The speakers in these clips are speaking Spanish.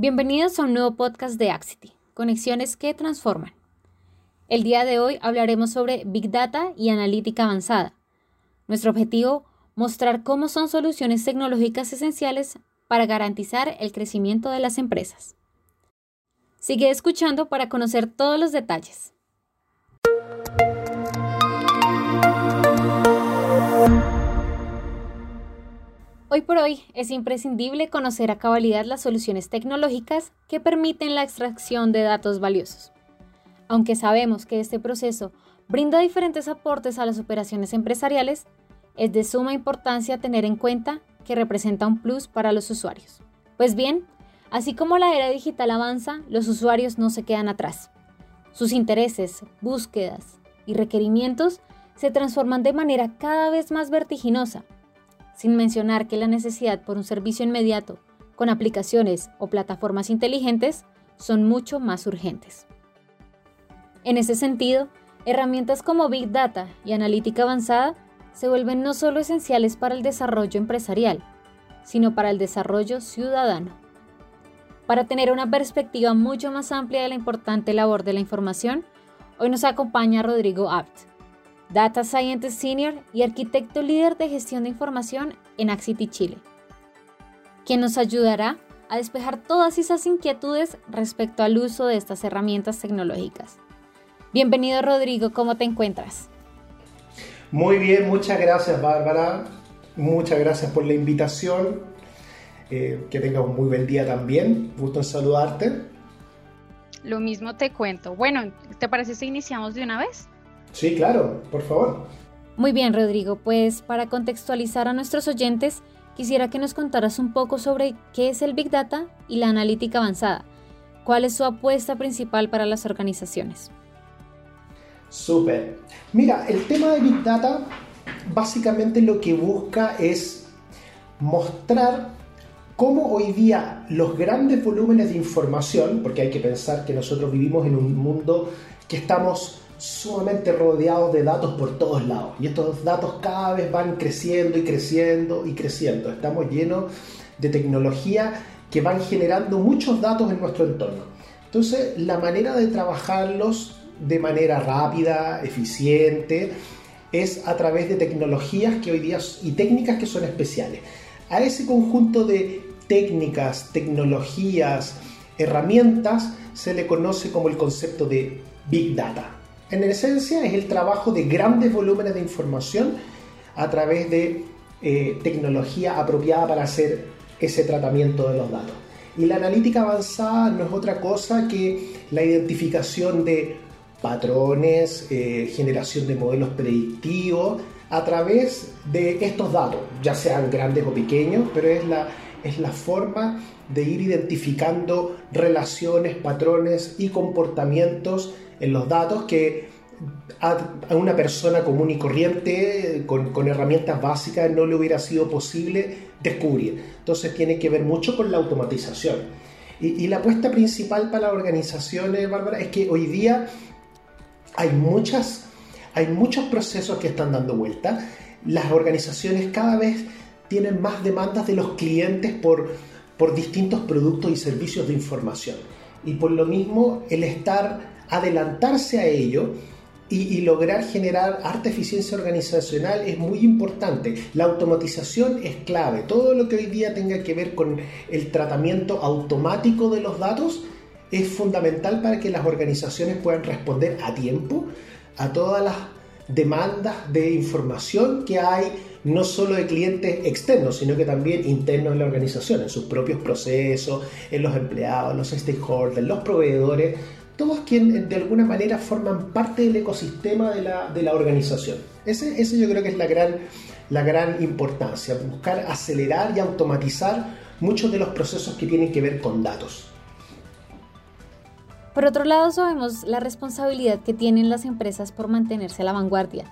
Bienvenidos a un nuevo podcast de Axity, Conexiones que Transforman. El día de hoy hablaremos sobre Big Data y analítica avanzada. Nuestro objetivo, mostrar cómo son soluciones tecnológicas esenciales para garantizar el crecimiento de las empresas. Sigue escuchando para conocer todos los detalles. Hoy por hoy es imprescindible conocer a cabalidad las soluciones tecnológicas que permiten la extracción de datos valiosos. Aunque sabemos que este proceso brinda diferentes aportes a las operaciones empresariales, es de suma importancia tener en cuenta que representa un plus para los usuarios. Pues bien, así como la era digital avanza, los usuarios no se quedan atrás. Sus intereses, búsquedas y requerimientos se transforman de manera cada vez más vertiginosa sin mencionar que la necesidad por un servicio inmediato con aplicaciones o plataformas inteligentes son mucho más urgentes. En ese sentido, herramientas como Big Data y analítica avanzada se vuelven no solo esenciales para el desarrollo empresarial, sino para el desarrollo ciudadano. Para tener una perspectiva mucho más amplia de la importante labor de la información, hoy nos acompaña Rodrigo Abt, Data Scientist Senior y arquitecto líder de gestión de información en Axity Chile, quien nos ayudará a despejar todas esas inquietudes respecto al uso de estas herramientas tecnológicas. Bienvenido Rodrigo, ¿cómo te encuentras? Muy bien, muchas gracias Bárbara, muchas gracias por la invitación, eh, que tengas un muy buen día también, gusto en saludarte. Lo mismo te cuento. Bueno, ¿te parece si iniciamos de una vez? Sí, claro, por favor. Muy bien, Rodrigo, pues para contextualizar a nuestros oyentes, quisiera que nos contaras un poco sobre qué es el Big Data y la analítica avanzada. ¿Cuál es su apuesta principal para las organizaciones? Súper. Mira, el tema de Big Data básicamente lo que busca es mostrar cómo hoy día los grandes volúmenes de información, porque hay que pensar que nosotros vivimos en un mundo que estamos sumamente rodeados de datos por todos lados. Y estos datos cada vez van creciendo y creciendo y creciendo. Estamos llenos de tecnología que van generando muchos datos en nuestro entorno. Entonces, la manera de trabajarlos de manera rápida, eficiente, es a través de tecnologías que hoy día y técnicas que son especiales. A ese conjunto de técnicas, tecnologías, herramientas se le conoce como el concepto de Big Data. En esencia es el trabajo de grandes volúmenes de información a través de eh, tecnología apropiada para hacer ese tratamiento de los datos. Y la analítica avanzada no es otra cosa que la identificación de patrones, eh, generación de modelos predictivos a través de estos datos, ya sean grandes o pequeños, pero es la, es la forma de ir identificando relaciones, patrones y comportamientos en los datos que a, una persona común y corriente con, herramientas básicas no le hubiera sido posible descubrir. Entonces tiene que ver mucho con la automatización. Y, la apuesta principal para las organizaciones, Bárbara, es que hoy día hay, muchas, hay muchos procesos que están dando vuelta. Las organizaciones cada vez tienen más demandas de los clientes por, por distintos productos y servicios de información. Y por lo mismo, el estar adelantarse a ello y, lograr generar alta eficiencia organizacional es muy importante. La automatización es clave. Todo lo que hoy día tenga que ver con el tratamiento automático de los datos es fundamental para que las organizaciones puedan responder a tiempo a todas las demandas de información que hay no solo de clientes externos, sino que también internos en la organización, en sus propios procesos, en los empleados, los stakeholders, los proveedores todos quienes de alguna manera forman parte del ecosistema de la, organización. Ese, ese, yo creo que es la gran, la gran importancia, buscar acelerar y automatizar muchos de los procesos que tienen que ver con datos. Por otro lado, sabemos la responsabilidad que tienen las empresas por mantenerse a la vanguardia.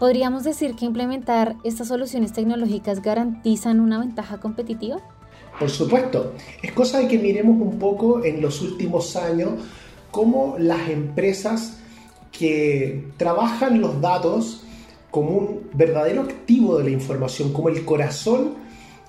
¿Podríamos decir que implementar estas soluciones tecnológicas garantizan una ventaja competitiva? Por supuesto, es cosa de que miremos un poco en los últimos años cómo las empresas que trabajan los datos como un verdadero activo de la información, como el corazón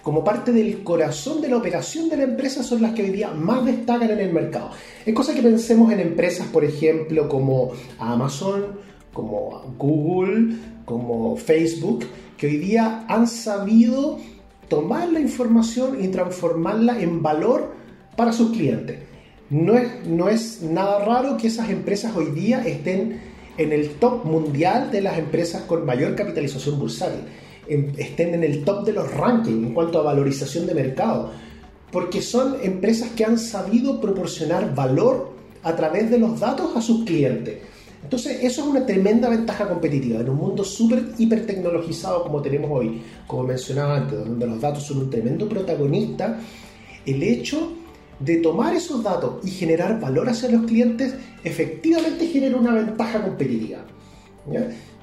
como parte del corazón de la operación de la empresa son las que hoy día más destacan en el mercado. Es cosa que pensemos en empresas, por ejemplo, como Amazon, como Google, como Facebook, que hoy día han sabido tomar la información y transformarla en valor para sus clientes. No es, no es nada raro que esas empresas hoy día estén en el top mundial de las empresas con mayor capitalización bursátil estén en el top de los rankings en cuanto a valorización de mercado, porque son empresas que han sabido proporcionar valor a través de los datos a sus clientes. Entonces, eso es una tremenda ventaja competitiva en un mundo súper hipertecnologizado como tenemos hoy, como mencionaba antes, donde los datos son un tremendo protagonista. El hecho de tomar esos datos y generar valor hacia los clientes efectivamente genera una ventaja competitiva.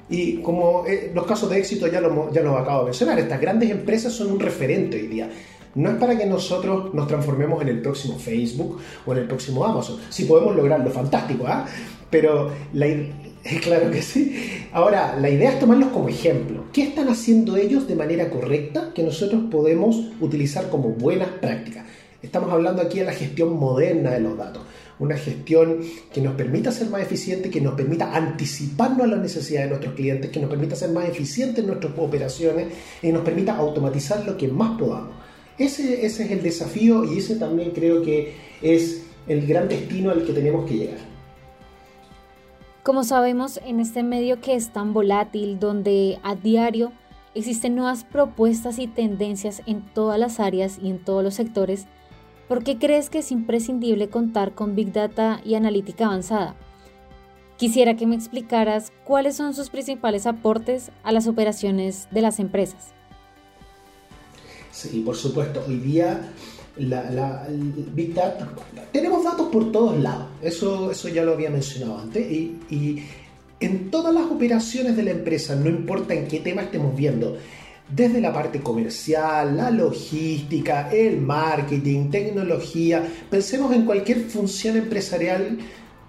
Y como eh, los casos de éxito ya lo, ya lo acabo de mencionar, estas grandes empresas son un referente hoy día. No es para que nosotros nos transformemos en el próximo Facebook o en el próximo Amazon. Si podemos lograrlo, fantástico, ¿ah? Pero la, claro que sí. Ahora, la idea es tomarlos como ejemplo. ¿Qué están haciendo ellos de manera correcta que nosotros podemos utilizar como buenas prácticas? Estamos hablando aquí de la gestión moderna de los datos una gestión que nos permita ser más eficiente, que nos permita anticiparnos a las necesidades de nuestros clientes, que nos permita ser más eficientes en nuestras operaciones y nos permita automatizar lo que más podamos. Ese, ese es el desafío y ese también creo que es el gran destino al que tenemos que llegar. Como sabemos, en este medio que es tan volátil, donde a diario existen nuevas propuestas y tendencias en todas las áreas y en todos los sectores, ¿Por qué crees que es imprescindible contar con Big Data y analítica avanzada? Quisiera que me explicaras cuáles son sus principales aportes a las operaciones de las empresas. Sí, por supuesto. Hoy día la, Big Data, tenemos datos por todos lados. Eso, eso ya lo había mencionado antes. Y, y en todas las operaciones de la empresa, no importa en qué tema estemos viendo, desde la parte comercial, la logística, el marketing, tecnología, pensemos en cualquier función empresarial,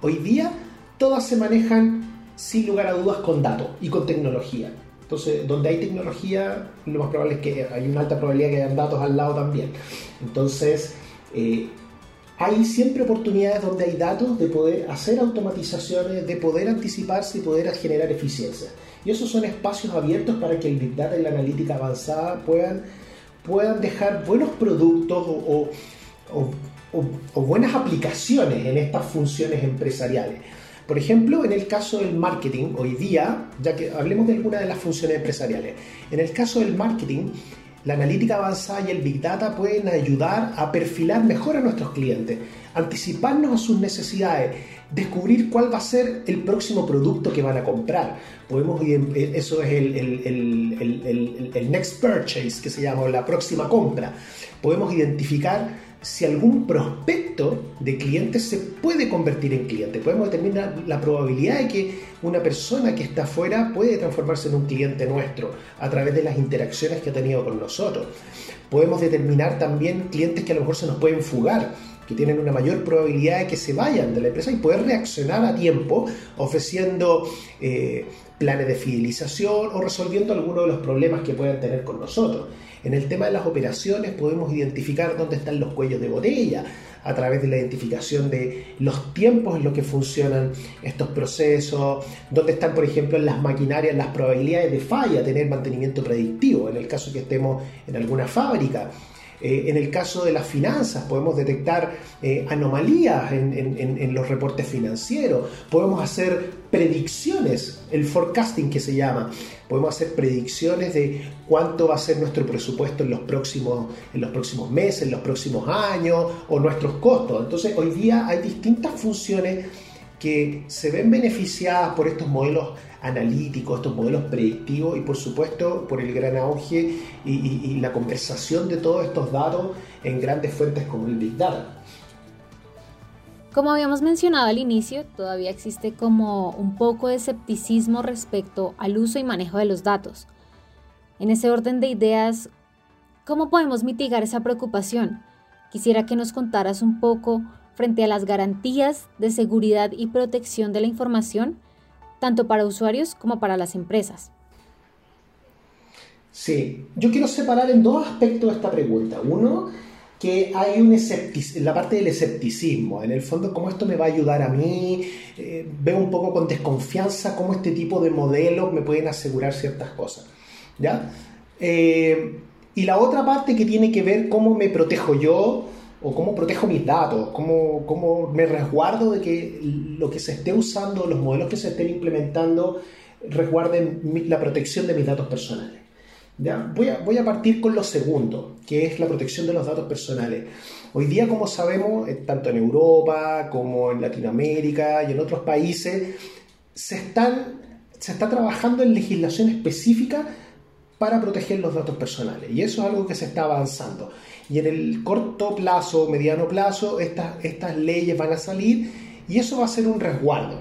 hoy día todas se manejan sin lugar a dudas con datos y con tecnología. Entonces, donde hay tecnología, lo más probable es que hay una alta probabilidad que hayan datos al lado también. Entonces, eh, hay siempre oportunidades donde hay datos de poder hacer automatizaciones, de poder anticiparse y poder generar eficiencia. Y esos son espacios abiertos para que el Big Data y la analítica avanzada puedan, puedan dejar buenos productos o, o, buenas aplicaciones en estas funciones empresariales. Por ejemplo, en el caso del marketing, hoy día, ya que hablemos de alguna de las funciones empresariales, en el caso del marketing, la analítica avanzada y el Big Data pueden ayudar a perfilar mejor a nuestros clientes, anticiparnos a sus necesidades, descubrir cuál va a ser el próximo producto que van a comprar. Podemos, eh, eso es el, el, el, next purchase, que se llama la próxima compra. Podemos identificar si algún prospecto de cliente se puede convertir en cliente. Podemos determinar la probabilidad de que una persona que está afuera puede transformarse en un cliente nuestro a través de las interacciones que ha tenido con nosotros. Podemos determinar también clientes que a lo mejor se nos pueden fugar que tienen una mayor probabilidad de que se vayan de la empresa y poder reaccionar a tiempo ofreciendo eh, planes de fidelización o resolviendo algunos de los problemas que puedan tener con nosotros. En el tema de las operaciones podemos identificar dónde están los cuellos de botella a través de la identificación de los tiempos en los que funcionan estos procesos, dónde están, por ejemplo, en las maquinarias las probabilidades de falla, tener mantenimiento predictivo, en el caso que estemos en alguna fábrica eh, en el caso de las finanzas, podemos detectar eh, anomalías en, los reportes financieros, podemos hacer predicciones, el forecasting que se llama, podemos hacer predicciones de cuánto va a ser nuestro presupuesto en los próximos, en los próximos meses, en los próximos años o nuestros costos. Entonces, hoy día hay distintas funciones que se ven beneficiadas por estos modelos analíticos, estos modelos predictivos y por supuesto por el gran auge y, la conversación de todos estos datos en grandes fuentes como el Big Data. Como habíamos mencionado al inicio, todavía existe como un poco de escepticismo respecto al uso y manejo de los datos. En ese orden de ideas, ¿cómo podemos mitigar esa preocupación? Quisiera que nos contaras un poco frente a las garantías de seguridad y protección de la información tanto para usuarios como para las empresas. Sí, yo quiero separar en dos aspectos esta pregunta. Uno, que hay un escepticismo, la parte del escepticismo, en el fondo, cómo esto me va a ayudar a mí, eh, veo un poco con desconfianza cómo este tipo de modelos me pueden asegurar ciertas cosas. ¿ya? Eh, y la otra parte que tiene que ver cómo me protejo yo o cómo protejo mis datos, cómo, cómo me resguardo de que lo que se esté usando, los modelos que se estén implementando, resguarden la protección de mis datos personales. Voy, a, voy a partir con lo segundo, que es la protección de los datos personales. Hoy día, como sabemos, eh, tanto en Europa como en Latinoamérica y en otros países, se, están, se está trabajando en legislación específica para proteger los datos personales. Y eso es algo que se está avanzando. Y en el corto plazo, mediano plazo, estas, estas leyes van a salir y eso va a ser un resguardo.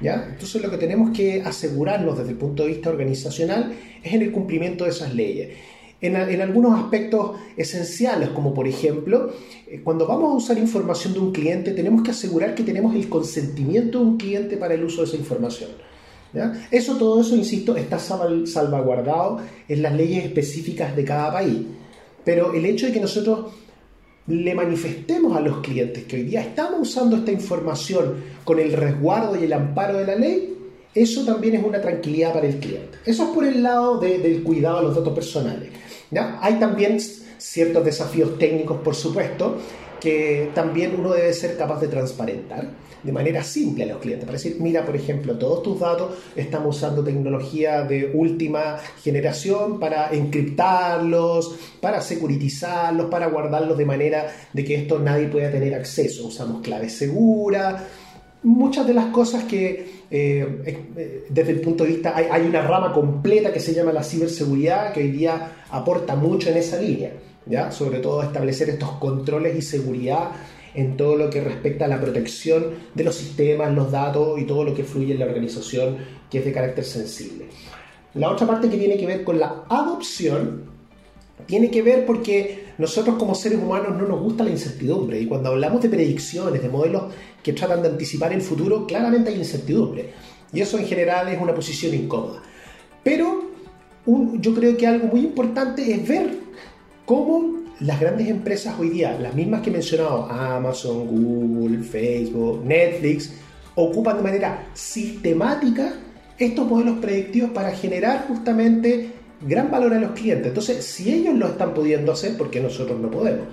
Entonces lo que tenemos que asegurarnos desde el punto de vista organizacional es en el cumplimiento de esas leyes. En, algunos aspectos esenciales, como por ejemplo, eh, cuando vamos a usar información de un cliente, tenemos que asegurar que tenemos el consentimiento de un cliente para el uso de esa información. Eso, todo eso, insisto, está salvaguardado en las leyes específicas de cada país. Pero el hecho de que nosotros le manifestemos a los clientes que hoy día estamos usando esta información con el resguardo y el amparo de la ley, eso también es una tranquilidad para el cliente. Eso es por el lado del cuidado de los datos personales. Hay también ciertos desafíos técnicos, por supuesto, que también uno debe ser capaz de transparentar de manera simple a los clientes. Para decir, mira, por ejemplo, todos tus datos estamos usando tecnología de última generación para encriptarlos, para securitizarlos, para guardarlos de manera de que esto nadie pueda tener acceso. Usamos claves seguras. Muchas de las cosas que eh, eh, desde el punto de vista, hay, hay una rama completa que se llama la ciberseguridad que hoy día aporta mucho en esa línea. ¿Ya? sobre todo establecer estos controles y seguridad en todo lo que respecta a la protección de los sistemas, los datos y todo lo que fluye en la organización que es de carácter sensible. La otra parte que tiene que ver con la adopción tiene que ver porque nosotros como seres humanos no nos gusta la incertidumbre y cuando hablamos de predicciones, de modelos que tratan de anticipar el futuro, claramente hay incertidumbre y eso en general es una posición incómoda. Pero yo creo que algo muy importante es ver cómo las grandes empresas hoy día, las mismas que he mencionado, Amazon, Google, Facebook, Netflix, ocupan de manera sistemática estos modelos predictivos para generar justamente gran valor a los clientes. Entonces, si ellos lo están pudiendo hacer, ¿por qué nosotros no podemos?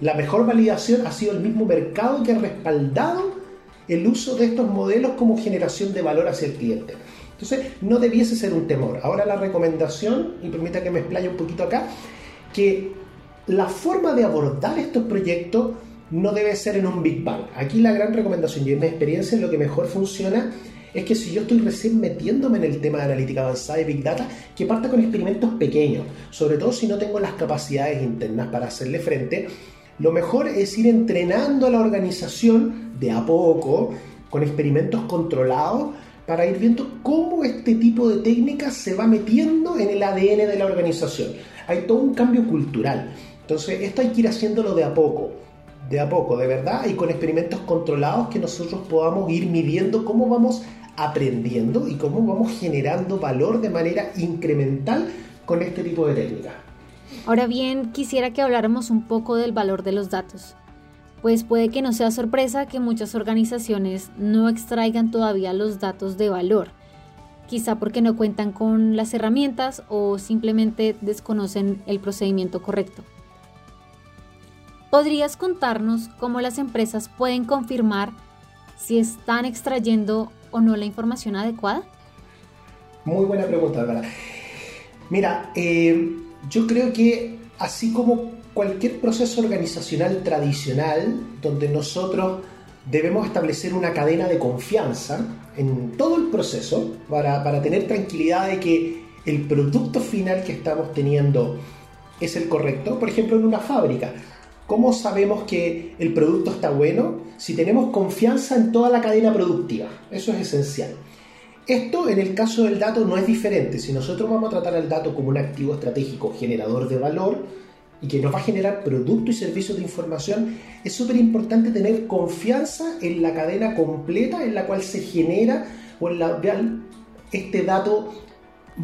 La mejor validación ha sido el mismo mercado que ha respaldado el uso de estos modelos como generación de valor hacia el cliente. Entonces, no debiese ser un temor. Ahora la recomendación, y permita que me explaye un poquito acá, que la forma de abordar estos proyectos no debe ser en un Big Bang. Aquí la gran recomendación y en mi experiencia lo que mejor funciona es que si yo estoy recién metiéndome en el tema de analítica avanzada y Big Data, que parta con experimentos pequeños, sobre todo si no tengo las capacidades internas para hacerle frente, lo mejor es ir entrenando a la organización de a poco, con experimentos controlados, para ir viendo cómo este tipo de técnicas se va metiendo en el ADN de la organización hay todo un cambio cultural. Entonces, esto hay que ir haciéndolo de a poco, de a poco, de verdad, y con experimentos controlados que nosotros podamos ir midiendo cómo vamos aprendiendo y cómo vamos generando valor de manera incremental con este tipo de técnicas. Ahora bien, quisiera que habláramos un poco del valor de los datos, pues puede que no sea sorpresa que muchas organizaciones no extraigan todavía los datos de valor quizá porque no cuentan con las herramientas o simplemente desconocen el procedimiento correcto. ¿Podrías contarnos cómo las empresas pueden confirmar si están extrayendo o no la información adecuada? Muy buena pregunta, ¿verdad? Mira, eh, yo creo que así como cualquier proceso organizacional tradicional, donde nosotros debemos establecer una cadena de confianza en todo el proceso para, tener tranquilidad de que el producto final que estamos teniendo es el correcto. Por ejemplo, en una fábrica, ¿cómo sabemos que el producto está bueno? Si tenemos confianza en toda la cadena productiva. Eso es esencial. Esto en el caso del dato no es diferente. Si nosotros vamos a tratar al dato como un activo estratégico generador de valor, y que nos va a generar productos y servicios de información, es súper importante tener confianza en la cadena completa en la cual se genera o en la este dato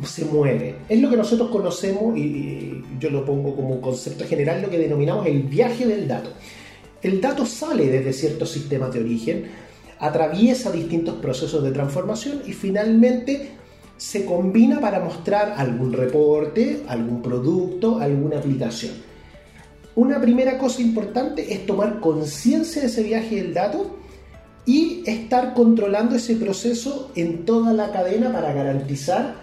se mueve. Es lo que nosotros conocemos, y yo lo pongo como concepto general, lo que denominamos el viaje del dato. El dato sale desde ciertos sistemas de origen, atraviesa distintos procesos de transformación y finalmente se combina para mostrar algún reporte, algún producto, alguna aplicación. Una primera cosa importante es tomar conciencia de ese viaje del dato y estar controlando ese proceso en toda la cadena para garantizar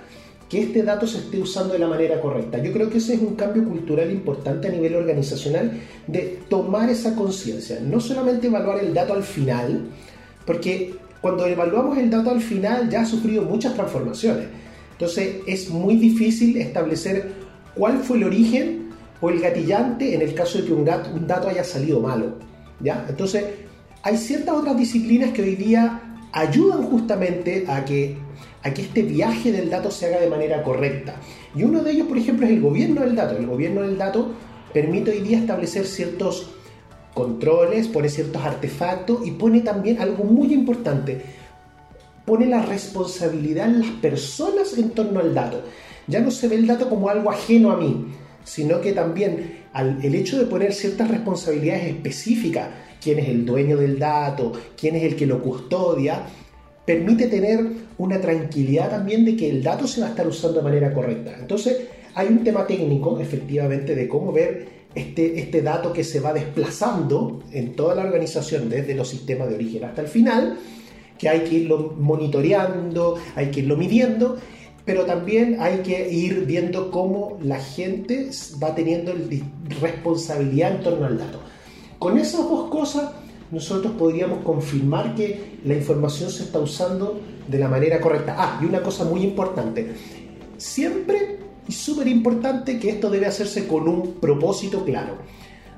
que este dato se esté usando de la manera correcta. Yo creo que ese es un cambio cultural importante a nivel organizacional de tomar esa conciencia, no solamente evaluar el dato al final, porque cuando evaluamos el dato al final ya ha sufrido muchas transformaciones. Entonces es muy difícil establecer cuál fue el origen o el gatillante en el caso de que un dato, haya salido malo. ¿ya? Entonces hay ciertas otras disciplinas que hoy día ayudan justamente a que a que este viaje del dato se haga de manera correcta. Y uno de ellos, por ejemplo, es el gobierno del dato. El gobierno del dato permite hoy día establecer ciertos controles, pone ciertos artefactos y pone también algo muy importante, pone la responsabilidad en las personas en torno al dato. Ya no se ve el dato como algo ajeno a mí, sino que también el hecho de poner ciertas responsabilidades específicas, quién es el dueño del dato, quién es el que lo custodia, permite tener una tranquilidad también de que el dato se va a estar usando de manera correcta. Entonces, hay un tema técnico, efectivamente, de cómo ver este, este dato que se va desplazando en toda la organización, desde los sistemas de origen hasta el final, que hay que irlo monitoreando, hay que irlo midiendo, pero también hay que ir viendo cómo la gente va teniendo responsabilidad en torno al dato. Con esas dos cosas nosotros podríamos confirmar que la información se está usando de la manera correcta. Ah, y una cosa muy importante, siempre y súper importante que esto debe hacerse con un propósito claro.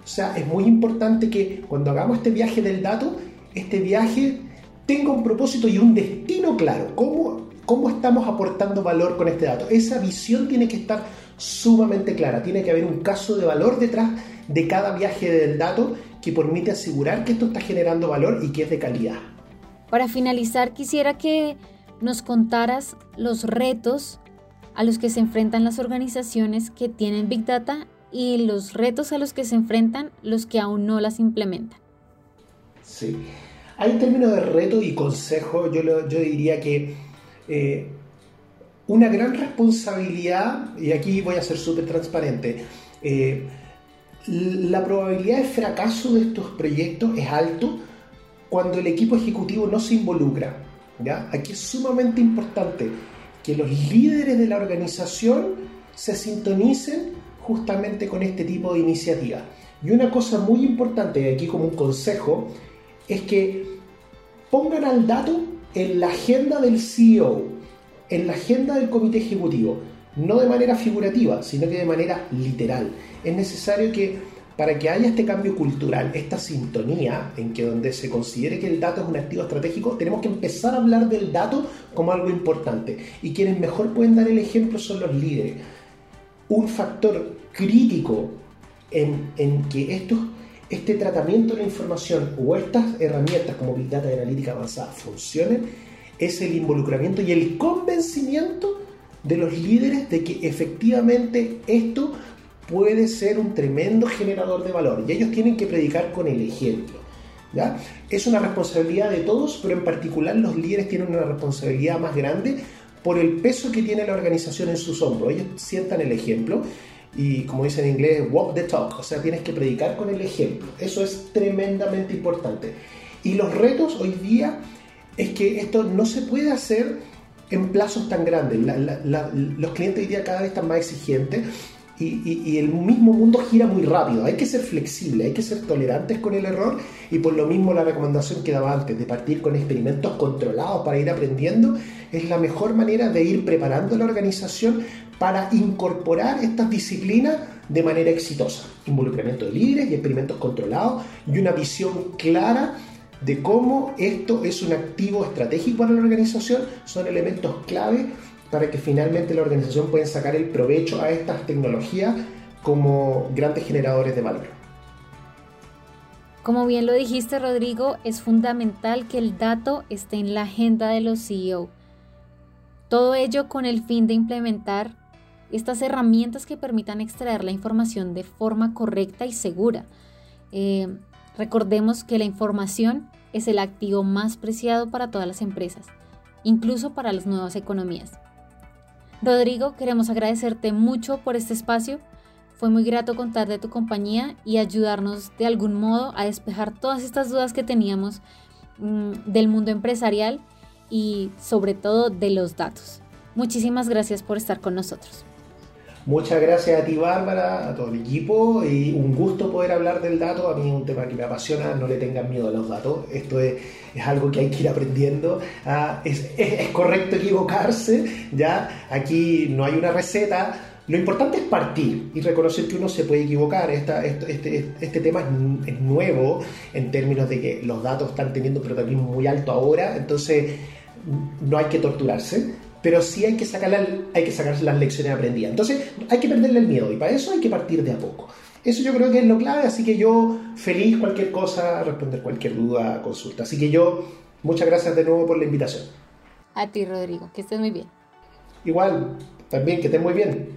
O sea, es muy importante que cuando hagamos este viaje del dato, este viaje tenga un propósito y un destino claro. ¿Cómo, cómo estamos aportando valor con este dato? Esa visión tiene que estar sumamente clara. Tiene que haber un caso de valor detrás de cada viaje del dato que permite asegurar que esto está generando valor y que es de calidad. Para finalizar, quisiera que nos contaras los retos a los que se enfrentan las organizaciones que tienen Big Data y los retos a los que se enfrentan los que aún no las implementan. Sí, hay términos de reto y consejo, yo, yo diría que eh, una gran responsabilidad, y aquí voy a ser súper transparente, eh, la probabilidad de fracaso de estos proyectos es alto cuando el equipo ejecutivo no se involucra. ¿ya? Aquí es sumamente importante que los líderes de la organización se sintonicen justamente con este tipo de iniciativas. Y una cosa muy importante, aquí como un consejo, es que pongan al dato en la agenda del CEO, en la agenda del comité ejecutivo no de manera figurativa, sino que de manera literal. Es necesario que para que haya este cambio cultural, esta sintonía en que donde se considere que el dato es un activo estratégico, tenemos que empezar a hablar del dato como algo importante. Y quienes mejor pueden dar el ejemplo son los líderes. Un factor crítico en, en que esto, este tratamiento de la información o estas herramientas como Big Data y Analítica Avanzada funcionen es el involucramiento y el convencimiento de los líderes de que efectivamente esto puede ser un tremendo generador de valor y ellos tienen que predicar con el ejemplo. ¿ya? Es una responsabilidad de todos, pero en particular los líderes tienen una responsabilidad más grande por el peso que tiene la organización en sus hombros. Ellos sientan el ejemplo y como dicen en inglés, walk the talk, o sea, tienes que predicar con el ejemplo. Eso es tremendamente importante. Y los retos hoy día es que esto no se puede hacer en plazos tan grandes. los clientes hoy día cada vez están más exigentes y, el mismo mundo gira muy rápido. Hay que ser flexible, hay que ser tolerantes con el error y por lo mismo la recomendación que daba antes de partir con experimentos controlados para ir aprendiendo es la mejor manera de ir preparando la organización para incorporar estas disciplinas de manera exitosa. Involucramiento de y experimentos controlados y una visión clara de cómo esto es un activo estratégico para la organización, son elementos clave para que finalmente la organización pueda sacar el provecho a estas tecnologías como grandes generadores de valor. Como bien lo dijiste, Rodrigo, es fundamental que el dato esté en la agenda de los CEO. Todo ello con el fin de implementar estas herramientas que permitan extraer la información de forma correcta y segura. Eh, recordemos que la información es el activo más preciado para todas las empresas, incluso para las nuevas economías. Rodrigo, queremos agradecerte mucho por este espacio. Fue muy grato contar de tu compañía y ayudarnos de algún modo a despejar todas estas dudas que teníamos mm, del mundo empresarial y sobre todo de los datos. Muchísimas gracias por estar con nosotros. Muchas gracias a ti, Bárbara, a todo el equipo y un gusto poder hablar del dato. A mí es un tema que me apasiona, no le tengan miedo a los datos. Esto es, algo que hay que ir aprendiendo. Ah, es, correcto equivocarse, ¿ya? Aquí no hay una receta. Lo importante es partir y reconocer que uno se puede equivocar. este, este, tema es, es nuevo en términos de que los datos están teniendo un protagonismo muy alto ahora, entonces no hay que torturarse pero sí hay que, sacar la, hay que sacar las lecciones aprendidas. Entonces, hay que perderle el miedo y para eso hay que partir de a poco. Eso yo creo que es lo clave, así que yo feliz cualquier cosa, responder cualquier duda, consulta. Así que yo, muchas gracias de nuevo por la invitación. A ti, Rodrigo, que estés muy bien. Igual, también, que estés muy bien.